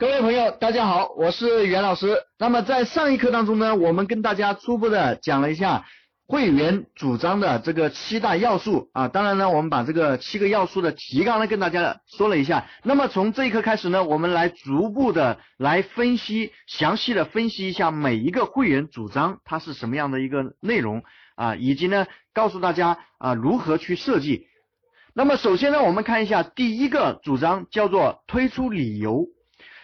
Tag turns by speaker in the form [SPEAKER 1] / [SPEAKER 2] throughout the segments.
[SPEAKER 1] 各位朋友，大家好，我是袁老师。那么在上一课当中呢，我们跟大家初步的讲了一下会员主张的这个七大要素啊。当然呢，我们把这个七个要素的提纲呢跟大家说了一下。那么从这一课开始呢，我们来逐步的来分析，详细的分析一下每一个会员主张它是什么样的一个内容啊，以及呢告诉大家啊如何去设计。那么首先呢，我们看一下第一个主张叫做推出理由。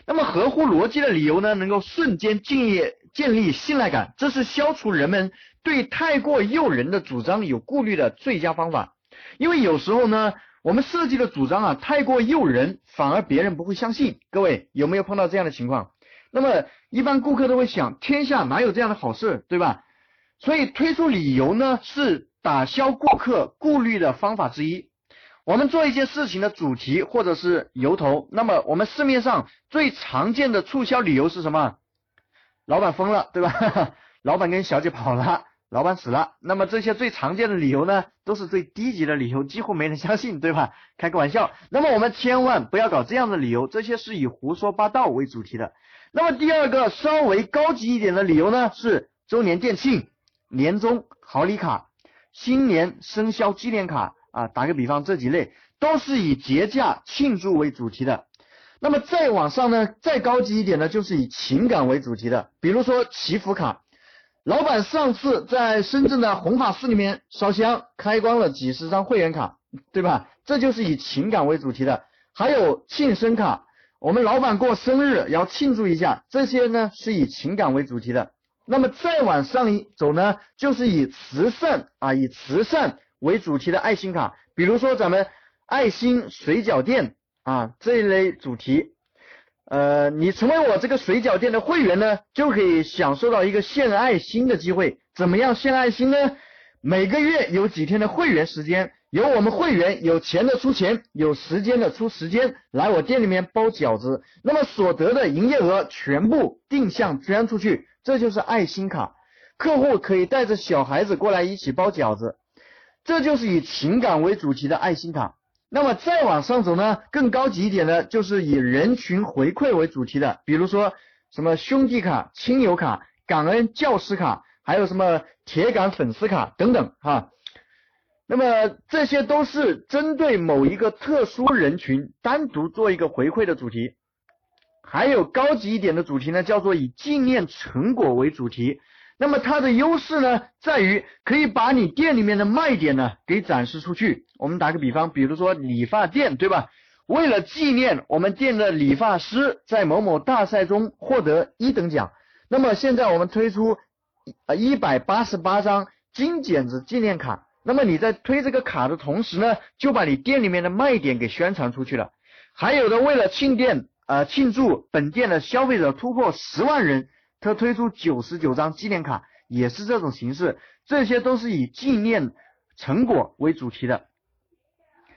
[SPEAKER 1] 那么合乎逻辑的理由呢，能够瞬间建立建立信赖感，这是消除人们对太过诱人的主张有顾虑的最佳方法。因为有时候呢，我们设计的主张啊太过诱人，反而别人不会相信。各位有没有碰到这样的情况？那么一般顾客都会想，天下哪有这样的好事，对吧？所以推出理由呢，是打消顾客顾虑的方法之一。我们做一件事情的主题或者是由头，那么我们市面上最常见的促销理由是什么？老板疯了，对吧？老板跟小姐跑了，老板死了。那么这些最常见的理由呢，都是最低级的理由，几乎没人相信，对吧？开个玩笑。那么我们千万不要搞这样的理由，这些是以胡说八道为主题的。那么第二个稍微高级一点的理由呢，是周年店庆、年终好礼卡、新年生肖纪念卡。啊，打个比方，这几类都是以节假庆祝为主题的。那么再往上呢，再高级一点呢，就是以情感为主题的。比如说祈福卡，老板上次在深圳的弘法寺里面烧香，开光了几十张会员卡，对吧？这就是以情感为主题的。还有庆生卡，我们老板过生日要庆祝一下，这些呢是以情感为主题的。那么再往上一走呢，就是以慈善啊，以慈善。为主题的爱心卡，比如说咱们爱心水饺店啊这一类主题，呃，你成为我这个水饺店的会员呢，就可以享受到一个献爱心的机会。怎么样献爱心呢？每个月有几天的会员时间，由我们会员有钱的出钱，有时间的出时间，来我店里面包饺子，那么所得的营业额全部定向捐出去，这就是爱心卡。客户可以带着小孩子过来一起包饺子。这就是以情感为主题的爱心卡。那么再往上走呢，更高级一点的，就是以人群回馈为主题的，比如说什么兄弟卡、亲友卡、感恩教师卡，还有什么铁杆粉丝卡等等哈。那么这些都是针对某一个特殊人群单独做一个回馈的主题。还有高级一点的主题呢，叫做以纪念成果为主题。那么它的优势呢，在于可以把你店里面的卖点呢给展示出去。我们打个比方，比如说理发店，对吧？为了纪念我们店的理发师在某某大赛中获得一等奖，那么现在我们推出呃一百八十八张金剪子纪念卡。那么你在推这个卡的同时呢，就把你店里面的卖点给宣传出去了。还有的为了庆店呃庆祝本店的消费者突破十万人。他推出九十九张纪念卡，也是这种形式，这些都是以纪念成果为主题的。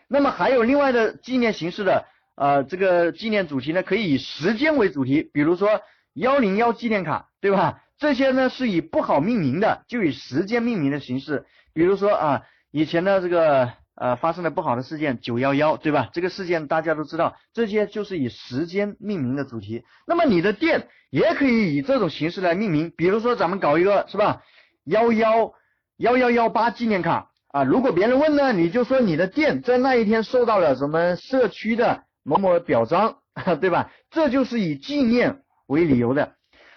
[SPEAKER 1] 那么还有另外的纪念形式的，呃，这个纪念主题呢，可以以时间为主题，比如说幺零幺纪念卡，对吧？这些呢是以不好命名的，就以时间命名的形式，比如说啊，以前的这个。呃，发生了不好的事件，九幺幺，对吧？这个事件大家都知道，这些就是以时间命名的主题。那么你的店也可以以这种形式来命名，比如说咱们搞一个，是吧？幺幺幺幺幺八纪念卡啊。如果别人问呢，你就说你的店在那一天受到了什么社区的某某表彰，对吧？这就是以纪念为理由的。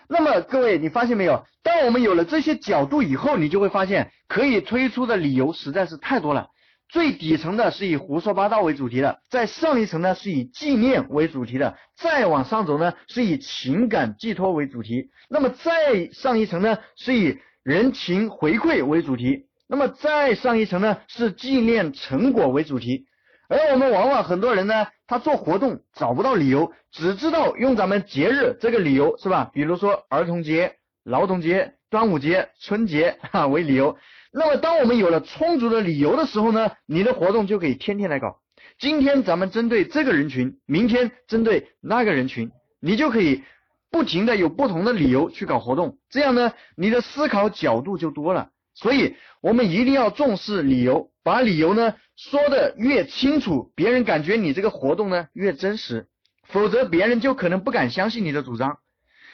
[SPEAKER 1] 那么各位，你发现没有？当我们有了这些角度以后，你就会发现可以推出的理由实在是太多了。最底层的是以胡说八道为主题的，在上一层呢是以纪念为主题的，再往上走呢是以情感寄托为主题，那么再上一层呢是以人情回馈为主题，那么再上一层呢是纪念成果为主题。而我们往往很多人呢，他做活动找不到理由，只知道用咱们节日这个理由是吧？比如说儿童节、劳动节、端午节、春节哈为理由。那么，当我们有了充足的理由的时候呢，你的活动就可以天天来搞。今天咱们针对这个人群，明天针对那个人群，你就可以不停的有不同的理由去搞活动。这样呢，你的思考角度就多了。所以，我们一定要重视理由，把理由呢说的越清楚，别人感觉你这个活动呢越真实。否则别人就可能不敢相信你的主张。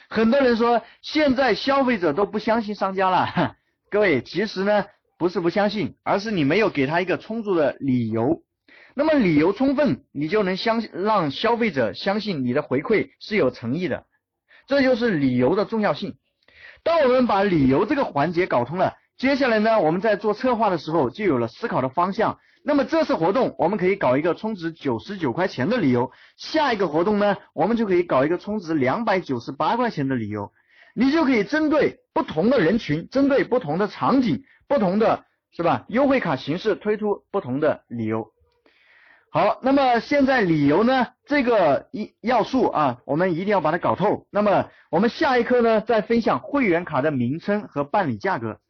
[SPEAKER 1] 很多人说现在消费者都不相信商家了，各位其实呢不是不相信，而是你没有给他一个充足的理由。那么理由充分，你就能相让消费者相信你的回馈是有诚意的。这就是理由的重要性。当我们把理由这个环节搞通了，接下来呢，我们在做策划的时候就有了思考的方向。那么这次活动我们可以搞一个充值九十九块钱的理由，下一个活动呢，我们就可以搞一个充值两百九十八块钱的理由。你就可以针对不同的人群，针对不同的场景，不同的是吧？优惠卡形式推出不同的理由。好，那么现在理由呢？这个一要素啊，我们一定要把它搞透。那么我们下一课呢，再分享会员卡的名称和办理价格。